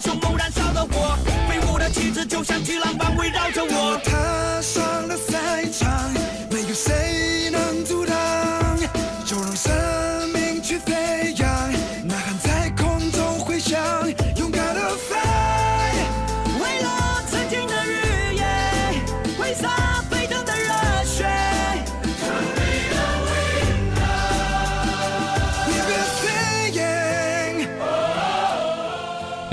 凶猛燃烧的火，飞舞的旗帜就像巨浪般围绕着我。踏上了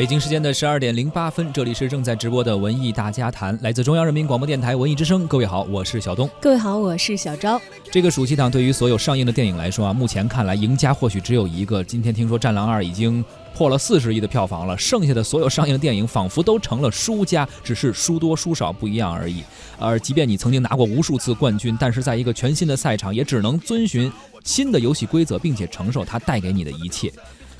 北京时间的十二点零八分，这里是正在直播的文艺大家谈，来自中央人民广播电台文艺之声。各位好，我是小东。各位好，我是小昭。这个暑期档对于所有上映的电影来说啊，目前看来赢家或许只有一个。今天听说《战狼二》已经破了四十亿的票房了，剩下的所有上映的电影仿佛都成了输家，只是输多输少不一样而已。而即便你曾经拿过无数次冠军，但是在一个全新的赛场，也只能遵循新的游戏规则，并且承受它带给你的一切。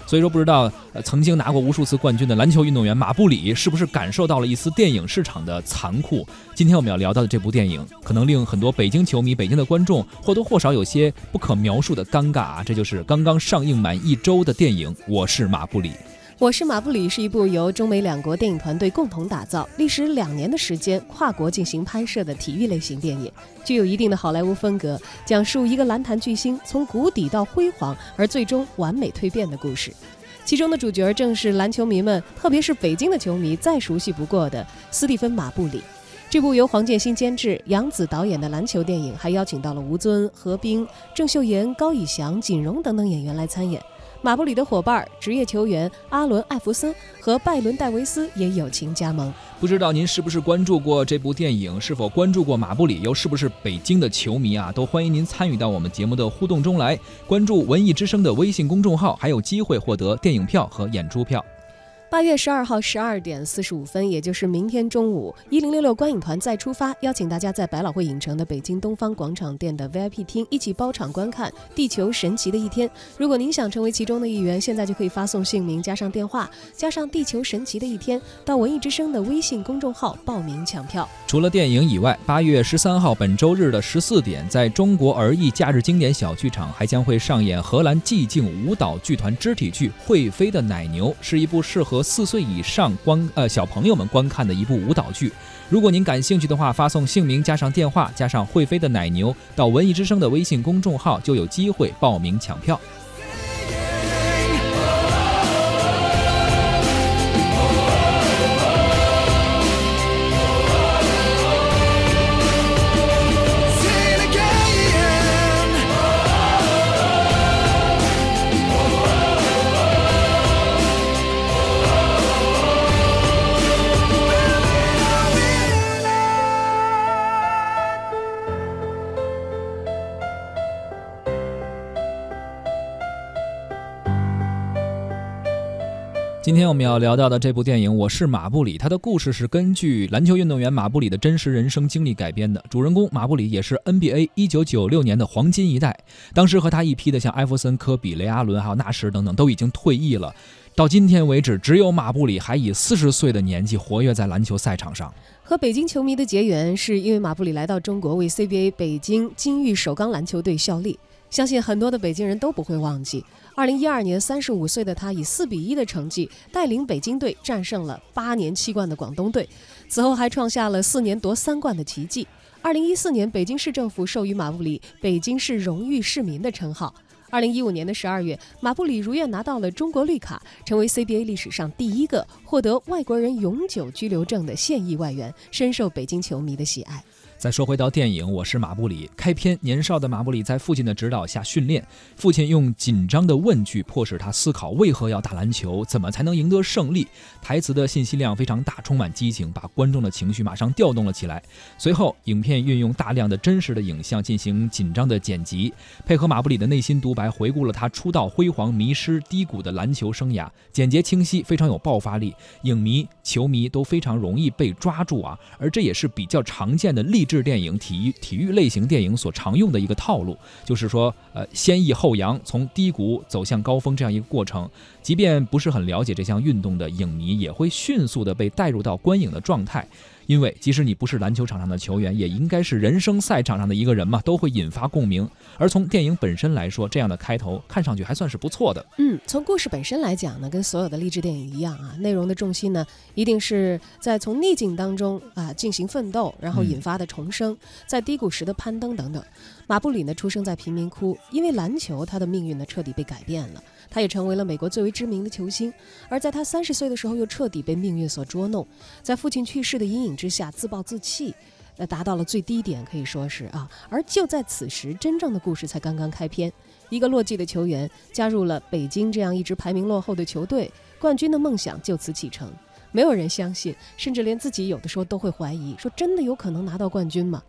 所以说，不知道呃曾经拿过无数次冠军的篮球运动员马布里，是不是感受到了一丝电影市场的残酷？今天我们要聊到的这部电影，可能令很多北京球迷、北京的观众或多或少有些不可描述的尴尬啊！这就是刚刚上映满一周的电影《我是马布里》。我是马布里是一部由中美两国电影团队共同打造、历时两年的时间跨国进行拍摄的体育类型电影，具有一定的好莱坞风格，讲述一个篮坛巨星从谷底到辉煌，而最终完美蜕变的故事。其中的主角正是篮球迷们，特别是北京的球迷再熟悉不过的斯蒂芬·马布里。这部由黄建新监制、杨紫导演的篮球电影，还邀请到了吴尊、何冰、郑秀妍、高以翔、锦荣等等演员来参演。马布里的伙伴、职业球员阿伦·艾弗森和拜伦·戴维斯也友情加盟。不知道您是不是关注过这部电影？是否关注过马布里？又是不是北京的球迷啊？都欢迎您参与到我们节目的互动中来，关注文艺之声的微信公众号，还有机会获得电影票和演出票。八月十二号十二点四十五分，也就是明天中午，一零六六观影团再出发，邀请大家在百老汇影城的北京东方广场店的 VIP 厅一起包场观看《地球神奇的一天》。如果您想成为其中的一员，现在就可以发送姓名加上电话加上《地球神奇的一天》到文艺之声的微信公众号报名抢票。除了电影以外，八月十三号本周日的十四点，在中国儿艺假日经典小剧场还将会上演荷兰寂静舞蹈剧团肢体剧《会飞的奶牛》，是一部适合和四岁以上观呃小朋友们观看的一部舞蹈剧。如果您感兴趣的话，发送姓名加上电话加上《会飞的奶牛》到文艺之声的微信公众号，就有机会报名抢票。今天我们要聊到的这部电影《我是马布里》，它的故事是根据篮球运动员马布里的真实人生经历改编的。主人公马布里也是 NBA 1996年的黄金一代，当时和他一批的像艾弗森、科比、雷阿伦还有纳什等等都已经退役了。到今天为止，只有马布里还以四十岁的年纪活跃在篮球赛场上。和北京球迷的结缘，是因为马布里来到中国为 CBA 北京金域首钢篮球队效力。相信很多的北京人都不会忘记，二零一二年三十五岁的他以四比一的成绩带领北京队战胜了八年七冠的广东队，此后还创下了四年夺三冠的奇迹。二零一四年，北京市政府授予马布里“北京市荣誉市民”的称号。二零一五年的十二月，马布里如愿拿到了中国绿卡，成为 CBA 历史上第一个获得外国人永久居留证的现役外援，深受北京球迷的喜爱。再说回到电影《我是马布里》，开篇年少的马布里在父亲的指导下训练，父亲用紧张的问句迫使他思考为何要打篮球，怎么才能赢得胜利。台词的信息量非常大，充满激情，把观众的情绪马上调动了起来。随后，影片运用大量的真实的影像进行紧张的剪辑，配合马布里的内心独白，回顾了他出道辉煌、迷失低谷的篮球生涯，简洁清晰，非常有爆发力，影迷、球迷都非常容易被抓住啊！而这也是比较常见的励志。制电影、体育体育类型电影所常用的一个套路，就是说，呃，先抑后扬，从低谷走向高峰这样一个过程。即便不是很了解这项运动的影迷，也会迅速的被带入到观影的状态。因为即使你不是篮球场上的球员，也应该是人生赛场上的一个人嘛，都会引发共鸣。而从电影本身来说，这样的开头看上去还算是不错的。嗯，从故事本身来讲呢，跟所有的励志电影一样啊，内容的重心呢，一定是在从逆境当中啊进行奋斗，然后引发的重生，在低谷时的攀登等等。马布里呢，出生在贫民窟，因为篮球，他的命运呢彻底被改变了。他也成为了美国最为知名的球星。而在他三十岁的时候，又彻底被命运所捉弄，在父亲去世的阴影之下自暴自弃，那达到了最低点，可以说是啊。而就在此时，真正的故事才刚刚开篇。一个落寂的球员加入了北京这样一支排名落后的球队，冠军的梦想就此启程。没有人相信，甚至连自己有的时候都会怀疑：说真的有可能拿到冠军吗？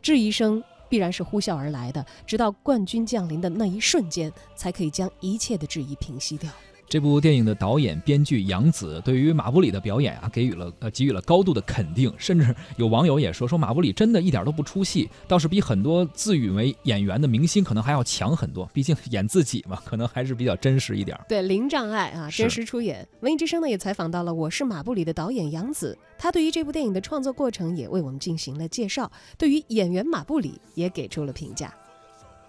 质疑声。必然是呼啸而来的，直到冠军降临的那一瞬间，才可以将一切的质疑平息掉。这部电影的导演、编剧杨紫对于马布里的表演啊，给予了呃给予了高度的肯定，甚至 有网友也说说马布里真的一点都不出戏，倒是比很多自诩为演员的明星可能还要强很多。毕竟 演自己嘛，可能还是比较真实一点。对，零障碍啊，真实出演。文艺之声呢也采访到了《我是马布里》的导演杨紫，他对于这部电影的创作过程也为我们进行了介绍，对于演员马布里也给出了评价。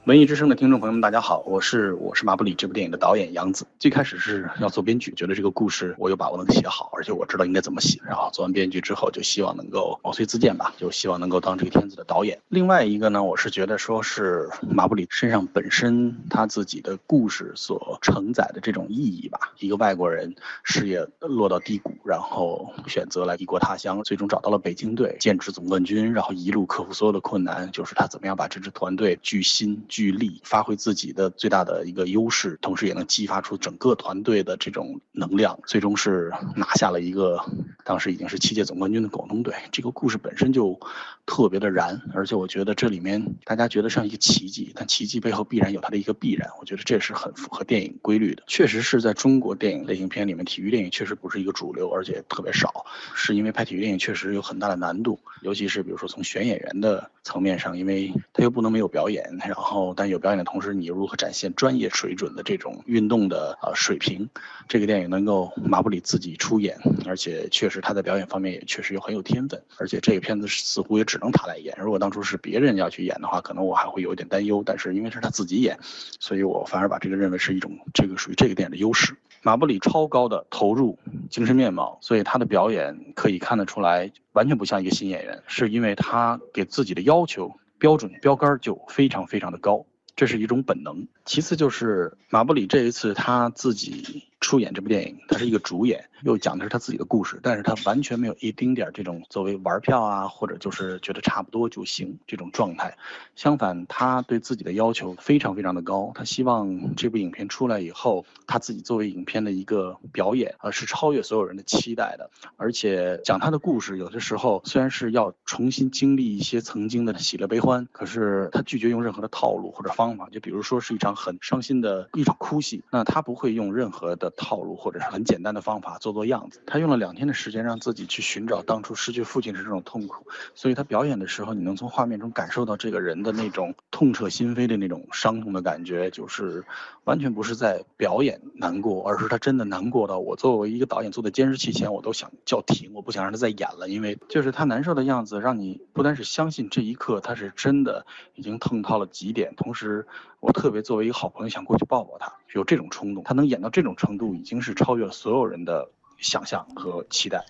文艺之声的听众朋友们，大家好，我是我是马布里这部电影的导演杨子。最开始是要做编剧，觉得这个故事我有把握能写好，而且我知道应该怎么写。然后做完编剧之后，就希望能够毛遂自荐吧，就希望能够当这个片子的导演。另外一个呢，我是觉得说是马布里身上本身他自己的故事所承载的这种意义吧。一个外国人事业落到低谷，然后选择来异国他乡，最终找到了北京队，剑指总冠军，然后一路克服所有的困难，就是他怎么样把这支团队聚心。聚力发挥自己的最大的一个优势，同时也能激发出整个团队的这种能量，最终是拿下了一个当时已经是七届总冠军的广东队。这个故事本身就特别的燃，而且我觉得这里面大家觉得像一个奇迹，但奇迹背后必然有它的一个必然。我觉得这是很符合电影规律的。确实是在中国电影类型片里面，体育电影确实不是一个主流，而且特别少，是因为拍体育电影确实有很大的难度，尤其是比如说从选演员的层面上，因为他又不能没有表演，然后。但有表演的同时，你如何展现专业水准的这种运动的呃水平？这个电影能够马布里自己出演，而且确实他在表演方面也确实有很有天分。而且这个片子似乎也只能他来演。如果当初是别人要去演的话，可能我还会有一点担忧。但是因为是他自己演，所以我反而把这个认为是一种这个属于这个电影的优势。马布里超高的投入、精神面貌，所以他的表演可以看得出来完全不像一个新演员，是因为他给自己的要求。标准标杆就非常非常的高，这是一种本能。其次就是马布里这一次他自己出演这部电影，他是一个主演。又讲的是他自己的故事，但是他完全没有一丁点儿这种作为玩票啊，或者就是觉得差不多就行这种状态。相反，他对自己的要求非常非常的高，他希望这部影片出来以后，他自己作为影片的一个表演，呃，是超越所有人的期待的。而且讲他的故事，有的时候虽然是要重新经历一些曾经的喜乐悲欢，可是他拒绝用任何的套路或者方法。就比如说是一场很伤心的一场哭戏，那他不会用任何的套路或者是很简单的方法。做做样子，他用了两天的时间让自己去寻找当初失去父亲时这种痛苦，所以他表演的时候，你能从画面中感受到这个人的那种痛彻心扉的那种伤痛的感觉，就是完全不是在表演难过，而是他真的难过到我作为一个导演坐在监视器前，我都想叫停，我不想让他再演了，因为就是他难受的样子，让你不单是相信这一刻他是真的已经痛到了极点，同时我特别作为一个好朋友想过去抱抱他，有这种冲动，他能演到这种程度，已经是超越了所有人的。想象和期待，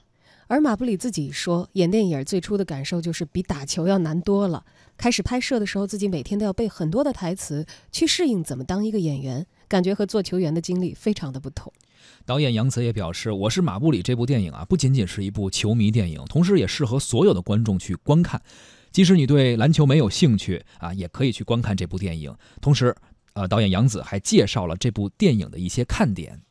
而马布里自己说，演电影最初的感受就是比打球要难多了。开始拍摄的时候，自己每天都要背很多的台词，去适应怎么当一个演员，感觉和做球员的经历非常的不同。导演杨紫也表示：“我是马布里这部电影啊，不仅仅是一部球迷电影，同时也适合所有的观众去观看。即使你对篮球没有兴趣啊，也可以去观看这部电影。同时，呃，导演杨紫还介绍了这部电影的一些看点。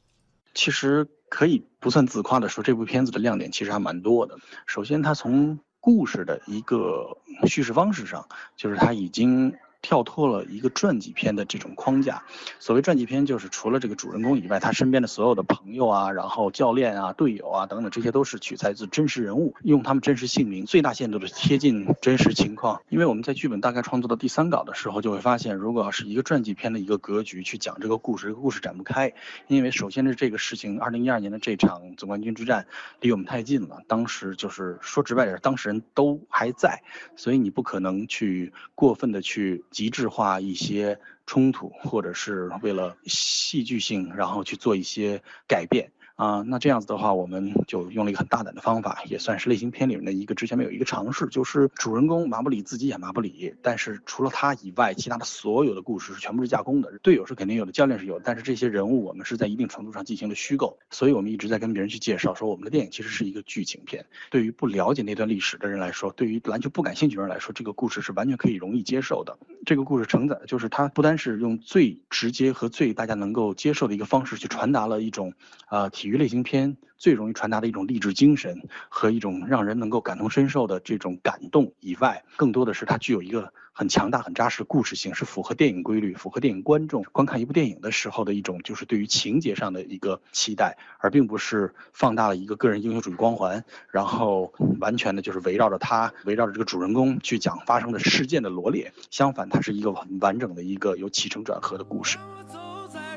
其实。”可以不算自夸的说，这部片子的亮点其实还蛮多的。首先，它从故事的一个叙事方式上，就是它已经跳脱了一个传记片的这种框架。所谓传记片，就是除了这个主人公以外，他身边的所有的朋友啊，然后教练啊、队友啊等等，这些都是取材自真实人物，用他们真实姓名，最大限度的贴近真实情况。因为我们在剧本大概创作到第三稿的时候，就会发现，如果要是一个传记片的一个格局去讲这个故事，这个故事展不开。因为首先是这个事情，二零一二年的这场总冠军之战离我们太近了，当时就是说直白点，当事人都还在，所以你不可能去过分的去极致化一些冲突，或者是为了戏剧性，然后去做一些改变。啊，那这样子的话，我们就用了一个很大胆的方法，也算是类型片里面的一个之前没有一个尝试，就是主人公马布里自己演马布里，但是除了他以外，其他的所有的故事是全部是架空的，队友是肯定有的，教练是有，但是这些人物我们是在一定程度上进行了虚构，所以我们一直在跟别人去介绍说，我们的电影其实是一个剧情片。对于不了解那段历史的人来说，对于篮球不感兴趣的人来说，这个故事是完全可以容易接受的。这个故事承载的就是它不单是用最直接和最大家能够接受的一个方式去传达了一种，呃，体育类型片最容易传达的一种励志精神和一种让人能够感同身受的这种感动以外，更多的是它具有一个很强大、很扎实的故事性，是符合电影规律、符合电影观众观看一部电影的时候的一种，就是对于情节上的一个期待，而并不是放大了一个个人英雄主义光环，然后完全的就是围绕着他、围绕着这个主人公去讲发生的事件的罗列。相反，它是一个很完整的一个有起承转合的故事。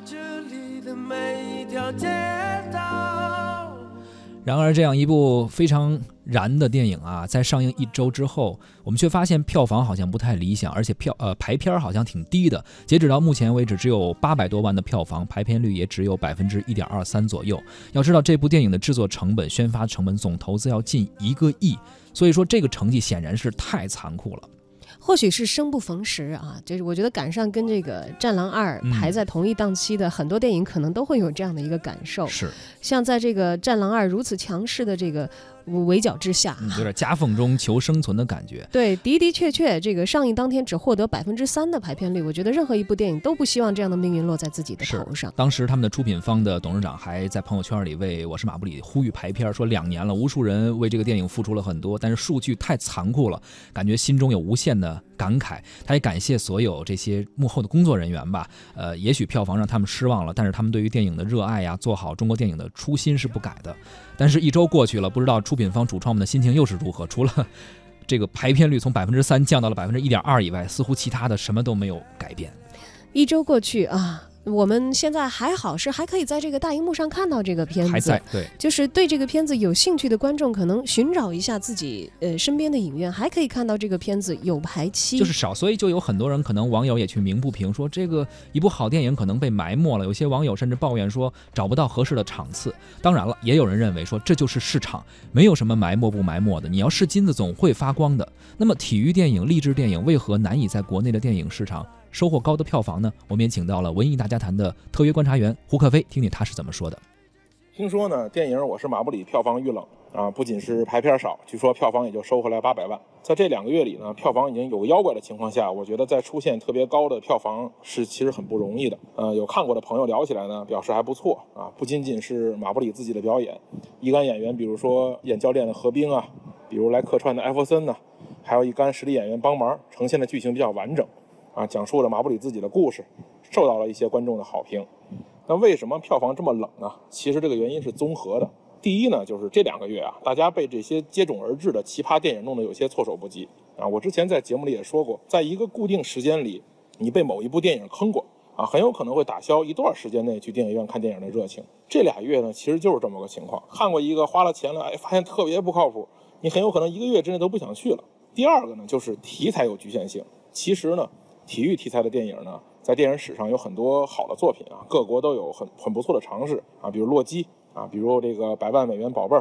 这里的每一条街道。然而，这样一部非常燃的电影啊，在上映一周之后，我们却发现票房好像不太理想，而且票呃排片好像挺低的。截止到目前为止，只有八百多万的票房，排片率也只有百分之一点二三左右。要知道，这部电影的制作成本、宣发成本总投资要近一个亿，所以说这个成绩显然是太残酷了。或许是生不逢时啊，就是我觉得赶上跟这个《战狼二》排在同一档期的很多电影，可能都会有这样的一个感受。是，像在这个《战狼二》如此强势的这个围剿之下，有点夹缝中求生存的感觉。对，的的确确，这个上映当天只获得百分之三的排片率，我觉得任何一部电影都不希望这样的命运落在自己的头上。当时他们的出品方的董事长还在朋友圈里为《我是马布里》呼吁排片，说两年了，无数人为这个电影付出了很多，但是数据太残酷了，感觉心中有无限的感慨。他也感谢所有这些幕后的工作人员吧。呃，也许票房让他们失望了，但是他们对于电影的热爱呀，做好中国电影的初心是不改的。但是，一周过去了，不知道出品方主创们的心情又是如何？除了这个排片率从百分之三降到了百分之一点二以外，似乎其他的什么都没有改变。一周过去啊。我们现在还好，是还可以在这个大荧幕上看到这个片子，还在对，就是对这个片子有兴趣的观众，可能寻找一下自己呃身边的影院，还可以看到这个片子有排期，就是少，所以就有很多人可能网友也去鸣不平，说这个一部好电影可能被埋没了。有些网友甚至抱怨说找不到合适的场次。当然了，也有人认为说这就是市场，没有什么埋没不埋没的，你要是金子总会发光的。那么体育电影、励志电影为何难以在国内的电影市场？收获高的票房呢？我们也请到了文艺大家谈的特约观察员胡克飞，听听他是怎么说的。听说呢，电影《我是马布里》票房遇冷啊，不仅是排片少，据说票房也就收回来八百万。在这两个月里呢，票房已经有妖怪的情况下，我觉得再出现特别高的票房是其实很不容易的。呃，有看过的朋友聊起来呢，表示还不错啊。不仅仅是马布里自己的表演，一干演员，比如说演教练的何冰啊，比如来客串的艾弗森呢，还有一干实力演员帮忙，呈现的剧情比较完整。啊，讲述了马布里自己的故事，受到了一些观众的好评。那为什么票房这么冷呢？其实这个原因是综合的。第一呢，就是这两个月啊，大家被这些接踵而至的奇葩电影弄得有些措手不及啊。我之前在节目里也说过，在一个固定时间里，你被某一部电影坑过啊，很有可能会打消一段时间内去电影院看电影的热情。这俩月呢，其实就是这么个情况。看过一个花了钱了，哎，发现特别不靠谱，你很有可能一个月之内都不想去了。第二个呢，就是题材有局限性。其实呢。体育题材的电影呢，在电影史上有很多好的作品啊，各国都有很很不错的尝试啊，比如《洛基》啊，比如这个《百万美元宝贝儿》，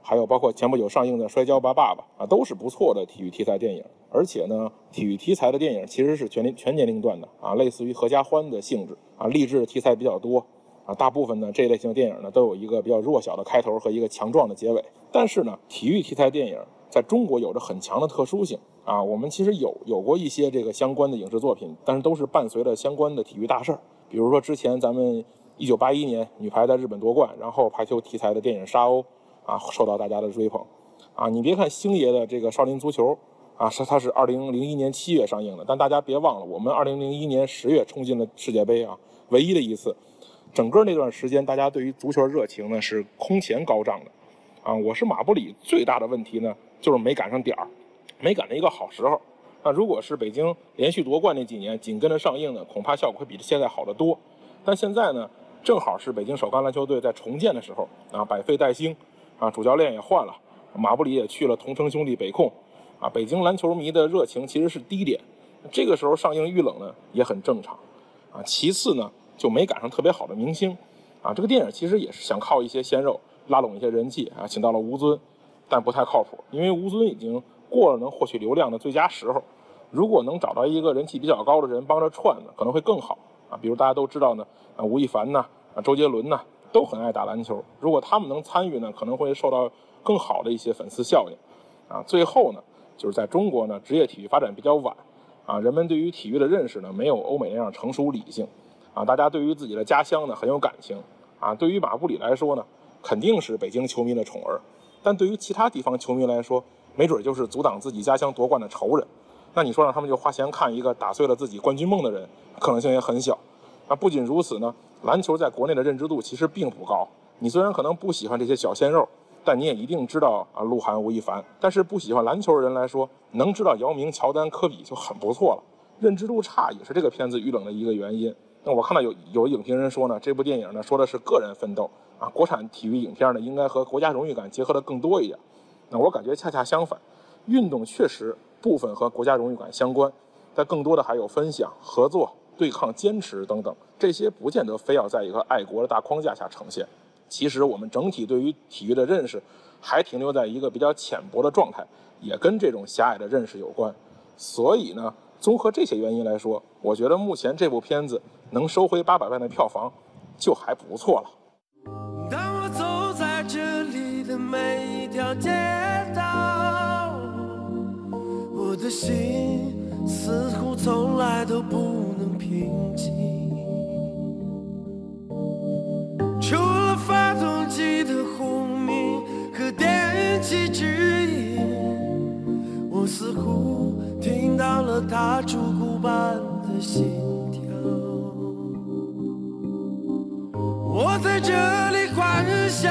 还有包括前不久上映的《摔跤吧，爸爸》啊，都是不错的体育题材电影。而且呢，体育题材的电影其实是全年全年龄段的啊，类似于合家欢的性质啊，励志题材比较多啊。大部分呢，这类型的电影呢，都有一个比较弱小的开头和一个强壮的结尾。但是呢，体育题材电影在中国有着很强的特殊性。啊，我们其实有有过一些这个相关的影视作品，但是都是伴随着相关的体育大事儿。比如说之前咱们一九八一年女排在日本夺冠，然后排球题材的电影《沙鸥》啊受到大家的追捧。啊，你别看星爷的这个少林足球啊，是它是二零零一年七月上映的，但大家别忘了，我们二零零一年十月冲进了世界杯啊，唯一的一次。整个那段时间，大家对于足球热情呢是空前高涨的，啊，我是马布里最大的问题呢就是没赶上点儿，没赶上一个好时候。那如果是北京连续夺冠那几年紧跟着上映呢，恐怕效果会比现在好得多。但现在呢，正好是北京首钢篮球队在重建的时候啊，百废待兴，啊，主教练也换了，马布里也去了同城兄弟北控，啊，北京篮球迷的热情其实是低点，这个时候上映遇冷呢也很正常，啊，其次呢。就没赶上特别好的明星，啊，这个电影其实也是想靠一些鲜肉拉拢一些人气啊，请到了吴尊，但不太靠谱，因为吴尊已经过了能获取流量的最佳时候。如果能找到一个人气比较高的人帮着串呢，可能会更好啊。比如大家都知道呢，啊，吴亦凡呢，啊，周杰伦呢，都很爱打篮球。如果他们能参与呢，可能会受到更好的一些粉丝效应。啊，最后呢，就是在中国呢，职业体育发展比较晚，啊，人们对于体育的认识呢，没有欧美那样成熟理性。啊，大家对于自己的家乡呢很有感情，啊，对于马布里来说呢，肯定是北京球迷的宠儿，但对于其他地方球迷来说，没准就是阻挡自己家乡夺冠的仇人。那你说让他们就花钱看一个打碎了自己冠军梦的人，可能性也很小。那不仅如此呢，篮球在国内的认知度其实并不高。你虽然可能不喜欢这些小鲜肉，但你也一定知道啊，鹿晗、吴亦凡。但是不喜欢篮球的人来说，能知道姚明、乔丹、科比就很不错了。认知度差也是这个片子遇冷的一个原因。那我看到有有影评人说呢，这部电影呢说的是个人奋斗啊，国产体育影片呢应该和国家荣誉感结合的更多一点。那我感觉恰恰相反，运动确实部分和国家荣誉感相关，但更多的还有分享、合作、对抗、坚持等等，这些不见得非要在一个爱国的大框架下呈现。其实我们整体对于体育的认识还停留在一个比较浅薄的状态，也跟这种狭隘的认识有关。所以呢。综合这些原因来说，我觉得目前这部片子能收回八百万的票房，就还不错了。我的心似乎从来都不能平静。除了发动机的轰鸣和电气指引，我似乎。听到了他烛骨般的心跳，我在这里欢笑，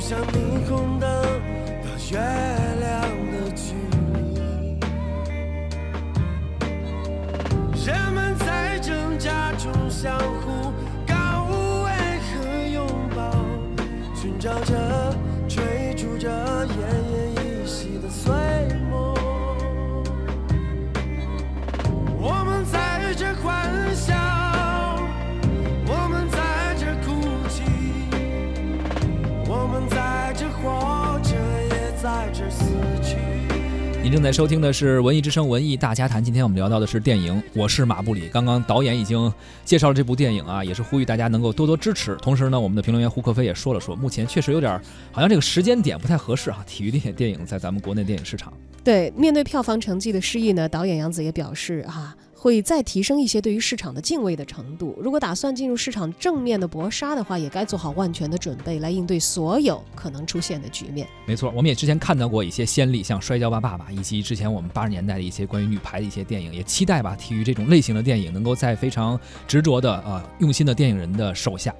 就像霓虹灯到月亮的距离，人们在挣扎中相互。告慰和拥抱，寻找着，正在收听的是《文艺之声·文艺大家谈》，今天我们聊到的是电影《我是马布里》。刚刚导演已经介绍了这部电影啊，也是呼吁大家能够多多支持。同时呢，我们的评论员胡克飞也说了说，目前确实有点好像这个时间点不太合适啊，体育电电影在咱们国内电影市场。对，面对票房成绩的失意呢，导演杨子也表示哈。会再提升一些对于市场的敬畏的程度。如果打算进入市场正面的搏杀的话，也该做好万全的准备，来应对所有可能出现的局面。没错，我们也之前看到过一些先例，像《摔跤吧，爸爸》，以及之前我们八十年代的一些关于女排的一些电影，也期待吧，体育这种类型的电影能够在非常执着的啊用心的电影人的手下。